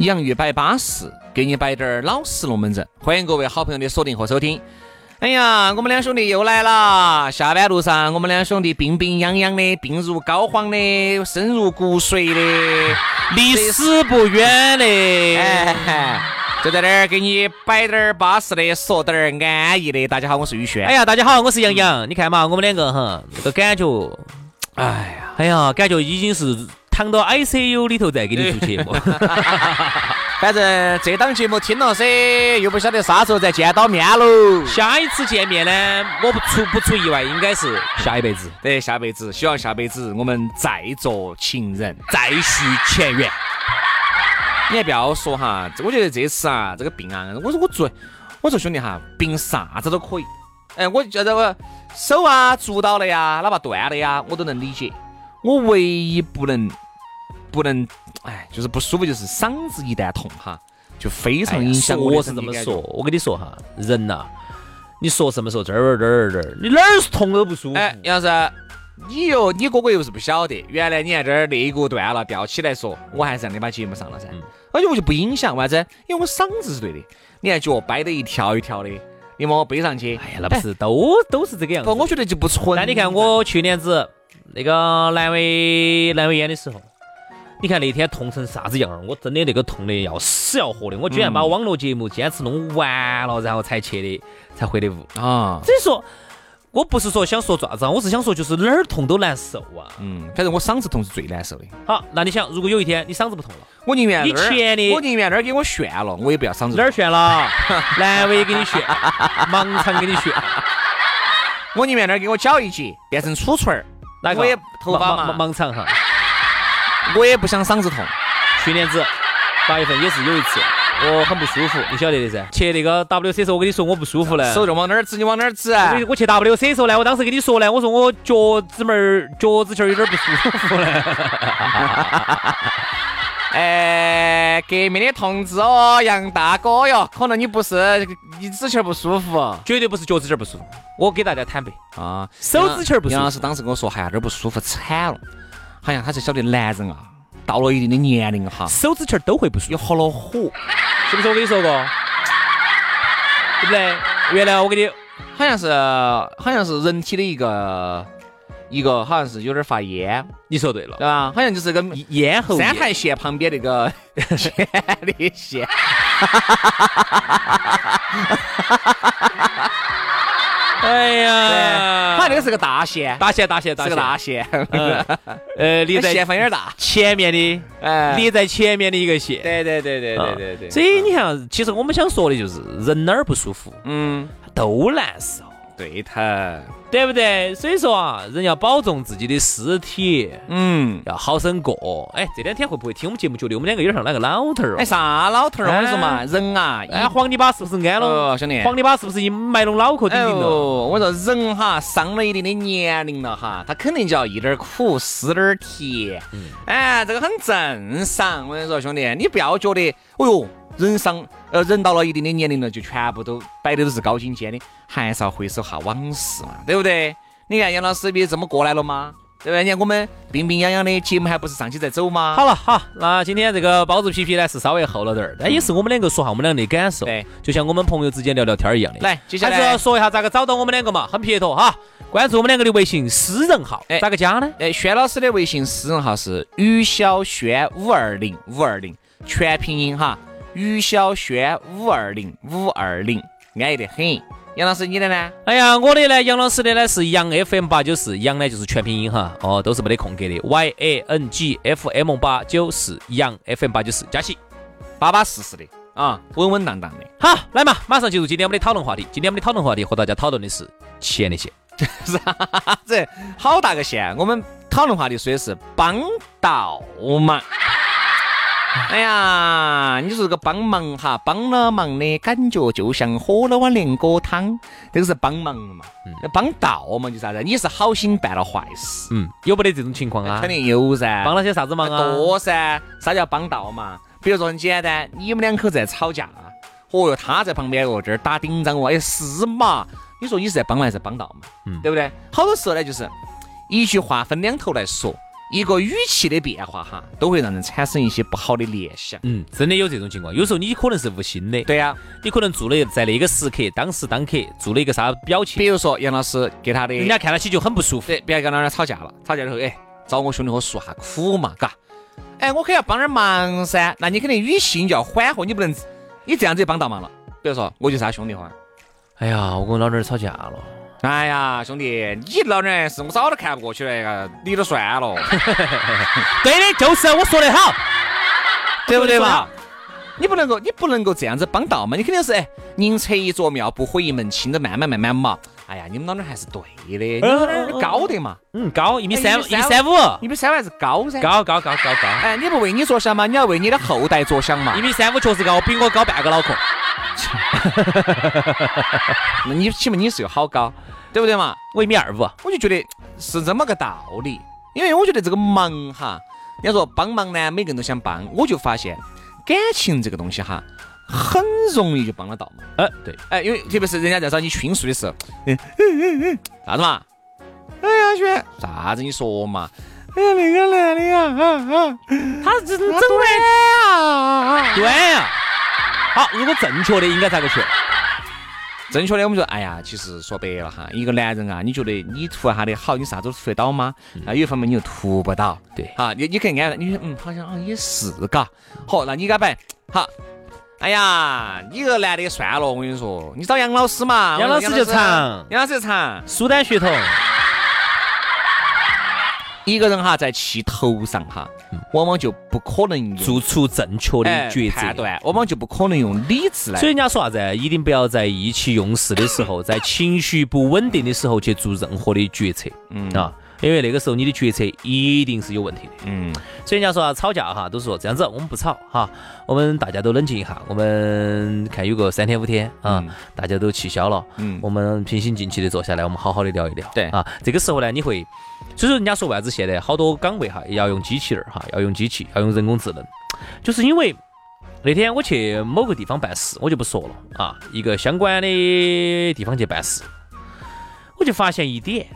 洋芋摆巴适，给你摆点儿老实龙门阵。欢迎各位好朋友的锁定和收听。哎呀，我们两兄弟又来了。下班路上，我们两兄弟病病殃殃的，病入膏肓的，深入骨髓的，离死不远的。哎，就在这儿给你摆点儿巴适的，说点儿安逸的。大家好，我是宇轩。哎呀，大家好，我是杨洋。你看嘛，我们两个哈，这个感觉，哎呀，哎呀，感觉已经是。躺到 ICU 里头再给你做节目，反正这档节目听了噻，又不晓得啥时候再见到面喽。下一次见面呢，我不出不出意外，应该是下一辈子。对，下辈子，希望下辈子我们再做情人，再续前缘。你还不要说哈，我觉得这次啊，这个病啊，我说我做，我说兄弟哈，病啥子都可以。哎，我觉得我手啊足到了呀，哪怕断了呀，我都能理解。我唯一不能。不能，哎，就是不舒服，就是嗓子一旦痛哈，就非常影响我。我是这么说，我跟你说哈，人呐，你说什么时候这儿这儿这儿，你哪儿是痛都不舒服。哎，杨老师，你又你哥哥又是不晓得，原来你看这儿肋骨断了，吊起来说，我还是让你把节目上了噻。而且我就不影响，为啥子？因为我嗓子是对的，你看脚掰得一条一条的，你把我背上去。哎呀，那不是都都是这个样子。不，我觉得就不纯。那你看我去年子那个阑尾阑尾炎的时候。你看那天痛成啥子样儿？我真的那个痛的要死要活的，我居然把网络节目坚持弄完了，然后才去的，才回的屋啊。所以说，我不是说想说爪子，我是想说就是哪儿痛都难受啊。嗯，反正我嗓子痛是最难受的。好，那你想，如果有一天你嗓子不痛了，我宁愿你前的，我宁愿那儿给我炫了，我也不要嗓子。哪儿炫了？阑尾给你炫，盲肠给你炫。我宁愿那儿给我绞一截，变成杵锤儿，那个？我也头发嘛，盲肠哈。我也不想嗓子痛，去年子八月份也是有一次，我很不舒服，你晓得的噻。去那个 W C 时候，我跟你说我不舒服了，手就往哪儿指，你往哪儿指。我去 W C 时候呢，我当时跟你说呢，我说我脚趾门儿、脚趾球有点不舒服了。哎，革命的同志哦，杨大哥哟，可能你不是你指球不舒服，绝对不是脚趾尖不舒服。我给大家坦白啊，手指球不舒服。杨老师当时跟我说，哎呀，这儿不舒服惨了。好像他才晓得男人啊，到了一定的年龄哈，手指圈都会不舒服，有好恼火，是不是我跟你说过？对不对？原来我给你，好像是好像是人体的一个一个，好像是有点发炎。你说对了，对吧？好像就是个咽喉三台线旁边那个前列腺。哎呀，他那个是个大线，大线，大线，是个大线。呃，离在线缝有点大，前面的，哎，离在前面的一个线。对对对对对对对。所以你看，其实我们想说的就是，人哪儿不舒服，嗯，都难受。对头，对不对？所以说啊，人要保重自己的尸体，嗯，要好生过。哎，这两天会不会听我们节目，觉得我们两个有点像那个老头儿？哎，啥老头儿？我跟你说嘛，人啊，哎，黄泥巴是不是安了？兄弟，黄泥巴是不是已埋拢脑壳顶顶了？我说人哈，上了一定的年龄了哈，他肯定就要一点苦，吃点甜。哎，这个很正常。我跟你说，兄弟，你不要觉得，哦哟。人上呃，人到了一定的年龄了，就全部都摆的都是高精尖的，还是要回首下往事嘛，对不对？你看杨老师不也这么过来了吗？对不对？你看我们病病殃殃的节目还不是上去在走吗？好了，好，那今天这个包子皮皮呢是稍微厚了点儿，但也是我们两个说下我们两个的感受，对，就像我们朋友之间聊聊天儿一样的。来，接下还是要，说一下咋个找到我们两个嘛，很撇脱哈，关注我们两个的微信私人号，哎咋个加呢？哎，轩老师的微信私人号是于小轩五二零五二零，全拼音哈，于小轩五二零五二零，安逸得很。杨老师，你的呢？哎呀，我的呢，杨老师的呢是杨 FM 八九四，杨呢就是全拼音哈，哦，都是没得空格的，Y A N G F M 八九四，杨 FM 八九四，加起。巴巴适适的啊，稳稳当当的。好，来嘛，马上进入今天我们的讨论话题。今天我们的讨论话题和大家讨论的是钱的线。啥子？好大个线！我们讨论话题说的是帮倒忙。哎呀，你说这个帮忙哈，帮了忙的感觉就像喝了碗连锅汤，这个是帮忙嘛？那帮倒嘛，就是啥子？你是好心办了坏事，嗯，有没得这种情况啊肯？定有噻。帮了些啥子忙啊？多噻，啥叫帮倒嘛？比如说很简单，你们两口子在吵架，哦哟，他在旁边哦这儿打顶仗哦，哎是嘛？你说你是在帮忙还是帮倒嘛？嗯对不对？好多时候呢，就是一句话分两头来说，一个语气的变化哈，都会让人产生一些不好的联想。嗯，真的有这种情况。有时候你可能是无心的，对呀、你可能做了在那个时刻当时当刻做了一个啥表情，比如说杨老师给他的，人家看到起就很不舒服。对，别个跟他吵架了，吵架之后，哎，找我兄弟伙诉下苦嘛，嘎，哎，我可要帮点忙噻，那你肯定语气你就要缓和，你不能，你这样子就帮倒忙了。比如说，我就是他兄弟伙，哎呀，我跟我老娘儿吵架了。哎呀，兄弟，你老娘是我早都看不过去了，呀，你都算了，对的，就是我说的好，对不对嘛嘛？？你不能够，你不能够这样子帮倒嘛，你肯定是哎，宁拆一座庙，不毁一门亲的，慢慢慢慢嘛。哎呀，你们老娘还是对的，你老娘儿高的嘛，嗯，高一米三，哎一米三五一米三五，还是高噻。高高高高高，哎，你不为你着想嘛，你要为你的后代着想嘛一。米三五确实高，比我高半个脑壳。那 你起码你是有好高，对不对嘛？我一米二五，我就觉得是这么个道理，因为我觉得这个忙哈，人家说帮忙呢，每个人都想帮，我就发现感情这个东西哈，很容易就帮得到嘛。呃，对，哎，因为特别是人家在找你倾诉的时候，嗯嗯嗯，啥子嘛？哎呀，轩，啥子你说嘛？哎呀，那个男的呀，啊啊，他这整短啊！对呀。好，如果正确的应该咋个去？正确的，我们说，哎呀，其实说白了哈，一个男人啊，你觉得你图他的好，你啥子都图得到吗？啊，有一方面你又图不到，对哈，你你可以安，你嗯，好像啊也是嘎，好，那你该摆好。哎呀，你个男的算了，我跟你说，你找杨老师嘛，杨老师就长杨老师就长。苏丹血统，一个人哈，在气头上哈，往往就不可能做出正确的哎抉择。判断，往往就不可能用理智来。所以人家说啥子？一定不要在意气用事的时候，在情绪不稳定的时候去做任何的决策。嗯。啊，因为那个时候你的决策一定是有问题的。嗯，所以人家说啊，吵架哈，都说这样子，我们不吵哈，我们大家都冷静一下，我们看有个三天五天啊，嗯大家都气消了，嗯我们平心静气的坐下来，我们好好的聊一聊。对啊，这个时候呢，你会，所以说人家说为啥子现在好多岗位哈要用机器人儿哈，要用机器，要用人工智能，就是因为那天我去某个地方办事，我就不说了啊，一个相关的地方去办事，我就发现一点。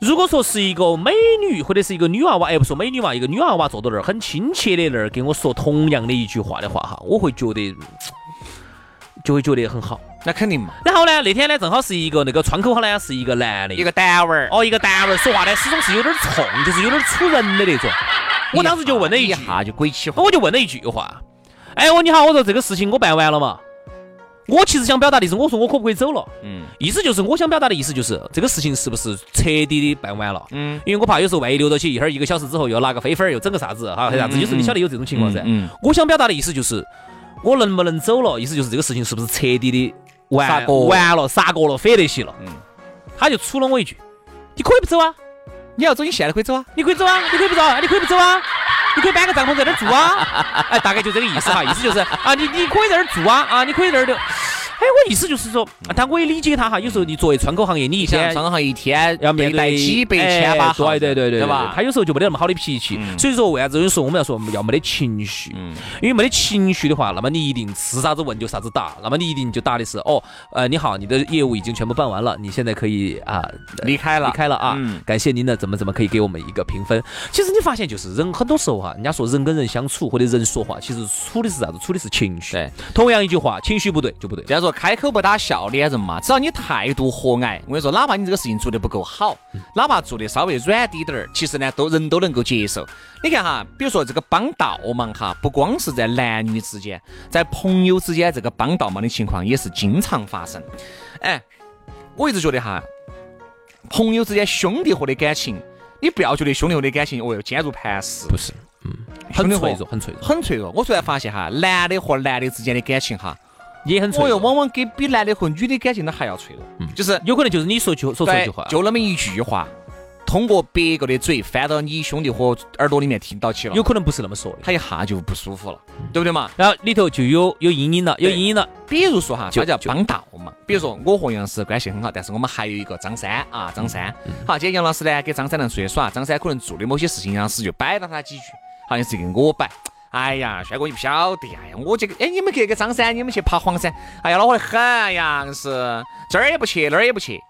如果说是一个美女或者是一个女娃娃，哎，不说美女嘛，一个女娃娃坐到那儿，很亲切的那儿跟我说同样的一句话的话，哈，我会觉得就会觉得很好。那肯定嘛，然后呢，那天呢正好是一个那个窗口哈呢是一个男的，一个单位儿，哦一个单位儿说话呢始终是有点冲，就是有点杵人的那种。我当时就问了一句，一下就鬼起火，我就问了一句话，哎，我你好，我说这个事情我办完了嘛？我其实想表达的是，我说我可不可以走了？嗯意思就是我想表达的意思就是这个事情是不是彻底的办完了？嗯因为我怕有时候万一留到起，一会儿一个小时之后又拿个飞粉儿又整个啥子哈，啥子，有时候你晓得有这种情况噻。嗯嗯我想表达的意思就是，我能不能走了？意思就是这个事情是不是彻底的完完了，杀过了，反得起了？嗯他就杵了我一句：“你可以不走啊，你要走，你现在可以走啊，你可以走啊，你可以不走啊，你可以不走啊，你可以搬个帐篷在那儿住啊。”哎，大概就这个意思哈，意思就是啊，你你可以在那儿住啊，啊，你可以在那儿就。哎，我意思就是说，但我也理解他哈。有时候你作为窗口行业，你一天窗口行业一天要面对几百千把对对对对吧？他有时候就没得那么好的脾气。所以说，为啥子有时候我们要说要没得情绪？因为没得情绪的话，那么你一定是啥子问就啥子答，那么你一定就答的是哦，呃，你好，你的业务已经全部办完了，你现在可以啊离开了，离开了啊，感谢您的怎么怎么可以给我们一个评分。其实你发现就是人很多时候哈，人家说人跟人相处或者人说话，其实处的是啥子？处的是情绪。对，同样一句话，情绪不对就不对。这样说，开口不打笑脸人嘛，只要你态度和蔼，我跟你说，哪怕你这个事情做得不够好，哪怕做的稍微软滴点儿，其实呢，都人都能够接受。你看哈，比如说这个帮倒忙哈，不光是在男女之间，在朋友之间，这个帮倒忙的情况也是经常发生。哎，我一直觉得哈，朋友之间兄弟伙的感情，你不要觉得兄弟伙的感情哦哟坚如磐石，不是，嗯，很脆弱，很脆弱，很脆弱。我突然发现哈，男的和男的之间的感情哈。也很脆弱，往往给比男的和女的感情都还要脆弱。嗯，就是有可能就是你说句说错一句话，就那么一句话，通过别个的嘴翻到你兄弟伙耳朵里面听到起了，有可能不是那么说的，他一下就不舒服了，对不对嘛？然后里头就有有阴影了，有阴影了。比如说哈，就叫帮倒嘛。比如说我和杨老师关系很好，但是我们还有一个张三啊，张三。好，今天杨老师呢给张三能出去耍，张三可能做的某些事情，杨老师就摆了他几句，好像是给我摆。哎呀，帅哥你不晓得，哎呀，我这个，哎，你们去个张三，你们去爬黄山，哎呀，恼火得很呀，是这儿也不去，那儿也不去，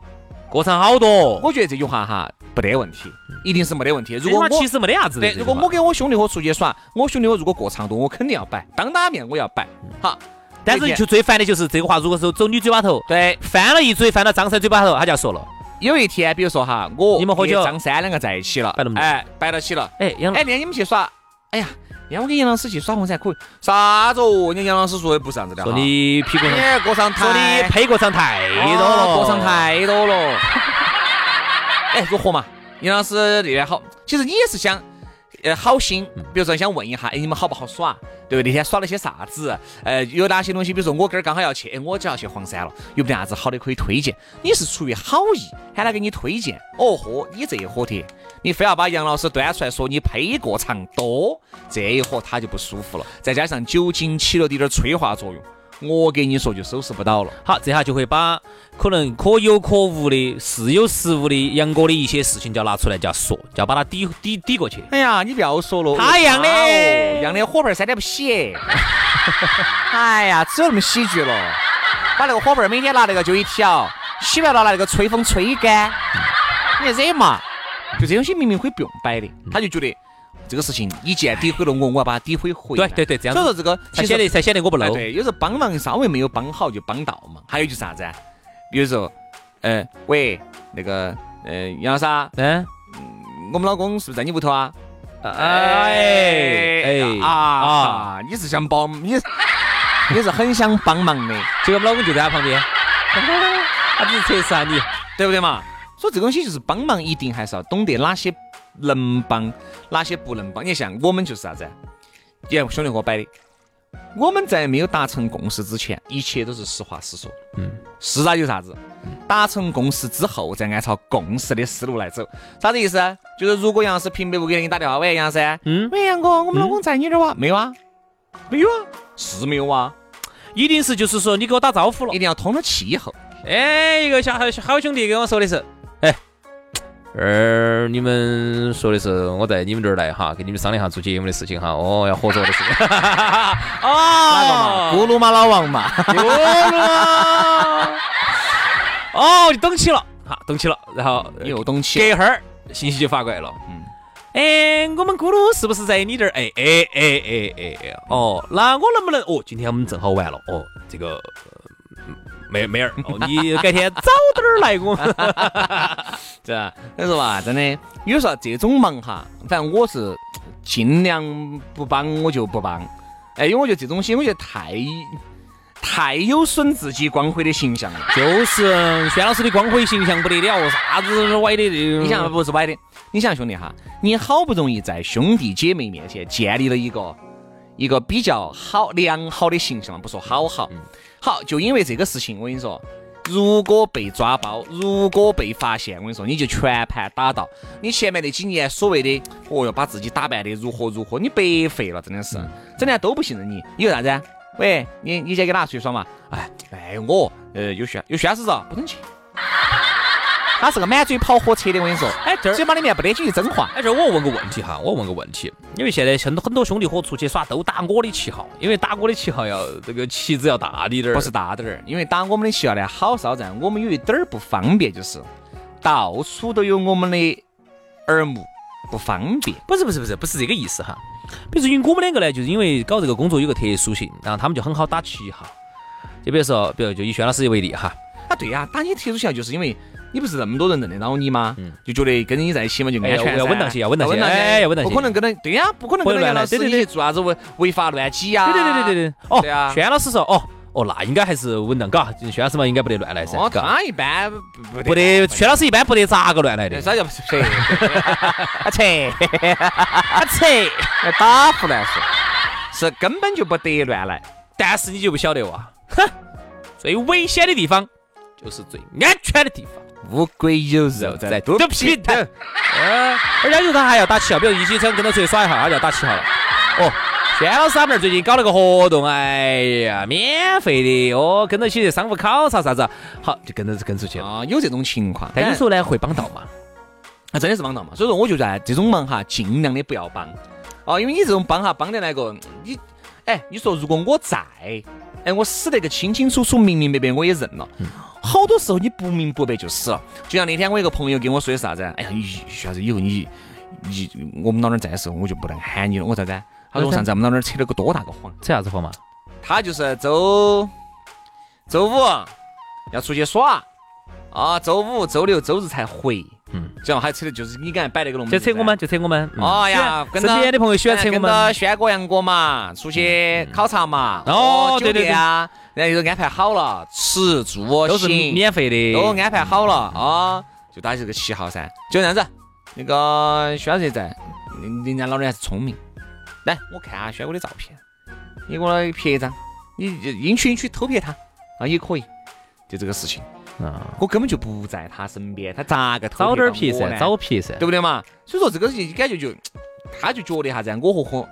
过程好多。我觉得这句话哈，不得问题，一定是没得问题。如果我其实没得啥子。对，如果我跟我兄弟伙出去耍，我兄弟伙如果过长多，我肯定要摆，当打面我要摆。好，但是就最烦的就是这个话，如果是走你嘴巴头，对，翻了一嘴，翻到张三嘴巴头，他就要说了。有一天，比如说哈，我你们喝酒，张三两个在一起了，哎，摆到起了，哎，哎，那天你们去耍，哎呀。让我跟杨老师去耍红噻，可以？啥子哦？人家杨老师说的不是这样子的说你屁股上说你配过场太多了，过场太多了。哎，如何嘛？杨老师那边好，其实你也是想，呃，好心。比如说想问一下，哎，你们好不好耍？对不对？那天耍了些啥子？呃，有哪些东西？比如说我今儿刚好要去，哎，我就要去黄山了，有没得啥子好的可以推荐？你是出于好意喊他给你推荐。哦嚯，你这一伙的。你非要把杨老师端出来说你胚过长多，这一伙他就不舒服了。再加上酒精起了点点催化作用，我给你说就收拾不到了。好，这下就会把可能可有可无的、似有似无的杨哥的一些事情就要拿出来，就要说，就要把它抵抵抵过去。哎呀，你不要说了，他一样的，一样的火盆塞得不洗。哎呀，只有那么喜剧了。把那个火盆每天拿那个就一条，洗完了拿那个吹风吹干，你惹嘛？就这东西明明可以不用摆的，他就觉得这个事情你既然诋毁了我，我要把它诋毁回来。对对对，这样。所以说这个才显得才显得我不 low。对，有时候帮忙稍微没有帮好就帮倒嘛。还有就是啥子？比如说，嗯，喂，那个，嗯，杨老师，嗯，我们老公是不是在你屋头啊？哎哎啊！你是想帮你？你是很想帮忙的。结 果我们老公就在他旁边，他只是测试下你，对不对嘛？所以这东西就是帮忙，一定还是要懂得哪些能帮，哪些不能帮。你像我们就是啥子？你看兄弟伙摆的，我们在没有达成共识之前，一切都是实话实说。嗯，是啥就啥子。达成共识之后，再按照共识的思路来走。啥子意思？就是如果杨老师平白无故给你打电话，喂杨噻，嗯，喂杨哥，我们老公在你这儿哇？没有啊？没有啊？是没有啊？一定是就是说你给我打招呼了，一定要通了气以后。哎，一个小好兄弟跟我说的是。哎，儿，你们说的是我在你们这儿来哈，跟你们商量下做节目的事情哈。哦，要合作的事情。哦，咕噜嘛，老王嘛。咕噜嘛。哦，就懂起了，哈，懂起了。然后又懂起。隔一会儿信息就发过来了。嗯。哎，我们咕噜是不是在你这儿？哎哎哎哎哎。哦，那我能不能？哦，今天我们正好完了。哦，这个。妹妹儿，你改天早点儿来我们。这，所以说嘛，真的，有时候这种忙哈，反正我是尽量不帮我就不帮。哎，因为我觉得这东西，我觉得太太有损自己光辉的形象了。就是轩老师的光辉形象不得了，啥子歪的？你想不是歪的？你想兄弟哈，你好不容易在兄弟姐妹面前建立了一个一个比较好良好的形象，不说好好。好，就因为这个事情，我跟你说，如果被抓包，如果被发现，我跟你说，你就全盘打倒。你前面那几年所谓的，哦哟，把自己打扮的如何如何，你白费了，真的是，整天都不信任你。因为啥子？喂，你你先给哪出去耍嘛？哎哎，我呃有宣有宣誓着，不能去。他是个满嘴跑火车的，我跟你说，哎，这儿嘴巴里面不得几句真话。哎，这儿我问个问题哈，我问个问题，因为现在很多很多兄弟伙出去耍都打我的旗号，因为打我的旗号要这个旗子要大滴点儿，不是大点儿，因为打我们的旗号呢，好是好在我们有一点儿不方便，就是到处都有我们的耳目，不方便。不是不是不是不是这个意思哈。比如说，因为我们两个呢，就是因为搞这个工作有个特殊性，然后他们就很好打旗号。就比如说，比如就以轩老师为例哈，啊，对呀、打你特殊旗号就是因为你不是那么多人认得到你吗？就觉得跟你在一起嘛就安哎全噻、要要稳当些要稳当些。哎要稳当些。不可能跟他对呀、不可能跟不能乱来。杨老师对对对。一起做啥子违违法乱纪呀？对对对对对对，哦，对啊。轩老师说，哦哦，那应该还是稳当，嘎，轩老师嘛应该不得乱来噻，哦，嘎他一般不不得，轩老师一般不得咋个乱来的。对，，啥叫不是？啊切，啊切，打胡乱说，是根本就不得乱来。但是你就不晓得哇，哼，最危险的地方就是最安全的地方。乌龟有肉在在肚皮头，嗯，而且有他还要打七号，比如一起想跟他出去耍一下，他就要打七号了。哦，轩老师他们那儿最近搞了个活动，哎呀，免费的哦，跟着起去商务考察啥子，好就跟着跟出去了。啊，有这种情况，但有时候呢会帮到嘛，啊，真的是帮到嘛。所以说，我就在这种忙哈，尽量的不要帮。哦，因为你这种帮哈，帮的那个，你，哎，你说如果我在，哎，我死得个清清楚楚、明明白白，我也认了。好多时候你不明不白就死了。就像那天我一个朋友跟我说的啥子？哎呀，你徐啥子？以后你你我们老儿在的时候，我就不能喊你了。我说啥子？他说我上次我们老儿扯了个多大个谎？扯啥子谎嘛？他就是周周五要出去耍啊，周五、周六、周日才回。嗯，这样还扯的就是你刚才摆那个龙门阵就扯我们，就扯我们。嗯哦呀，跟身边的朋友喜欢扯我跟着们。轩哥、杨哥嘛，出去考察嘛。哦酒对对店啊，然后就安排好了，吃住都是免费的，都安排好了啊，就打这个旗号噻，就这样子。那个轩姐在，人家老人还是聪明。来，我看下轩哥的照片，你给我拍一张，你硬去硬去偷拍他啊也可以，就这个事情。啊，我根本就不在他身边，他咋个偷早点到皮噻，早皮噻。对不对嘛？所以说这个事情感觉就，他就觉得啥子啊？我和和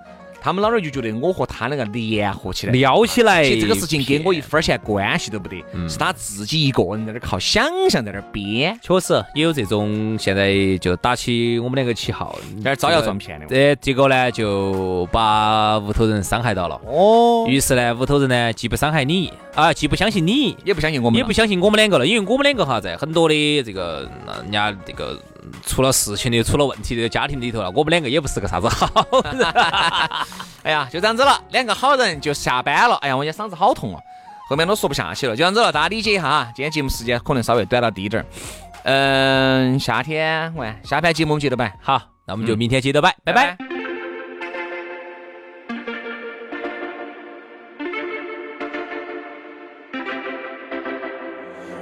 他们老人就觉得我和他那个联合起来，撩起来，其实这个事情跟我一分钱关系都不得，是他自己一个人在那儿靠想象在那儿编，确实也有这种，现在就打起我们两个旗号，在那招摇撞骗的。这结果呢，就把屋头人伤害到了。哦，于是呢，屋头人呢，既不伤害你啊，既不相信你，也不相信我们，也不相信我们两个了，因为我们两个哈，在很多的这个呃人家这个嗯出了事情的、出了问题的家庭里头了，我们两个也不是个啥子好人。哎呀，就这样子了，两个好人就下班了。哎呀，我今天嗓子好痛哦，后面都说不下去了，就这样子了，大家理解一下啊。今天节目时间可能稍微短了滴点儿，嗯，夏天喂，下盘节目我们接着摆，好，那我们就明天接着摆，拜拜。。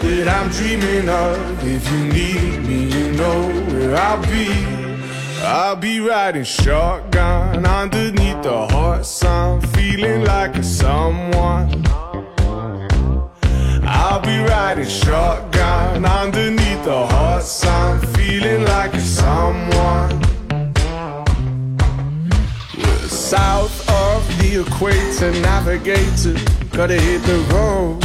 that I'm dreaming of. If you need me, you know where I'll be. I'll be riding shotgun underneath the hot sun, feeling like a someone. I'll be riding shotgun underneath the hot sun, feeling like a someone. We're south of the equator, navigator. Gotta hit the road,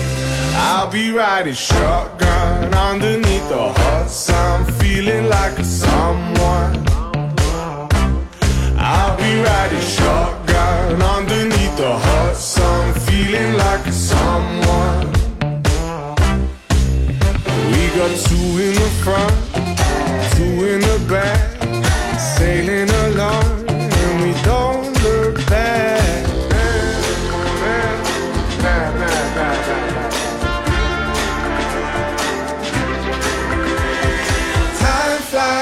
I'll be riding shotgun underneath the hot sun, feeling like a someone. I'll be riding shotgun underneath the hot sun, feeling like a someone. We got two in the front, two in the back, sailing.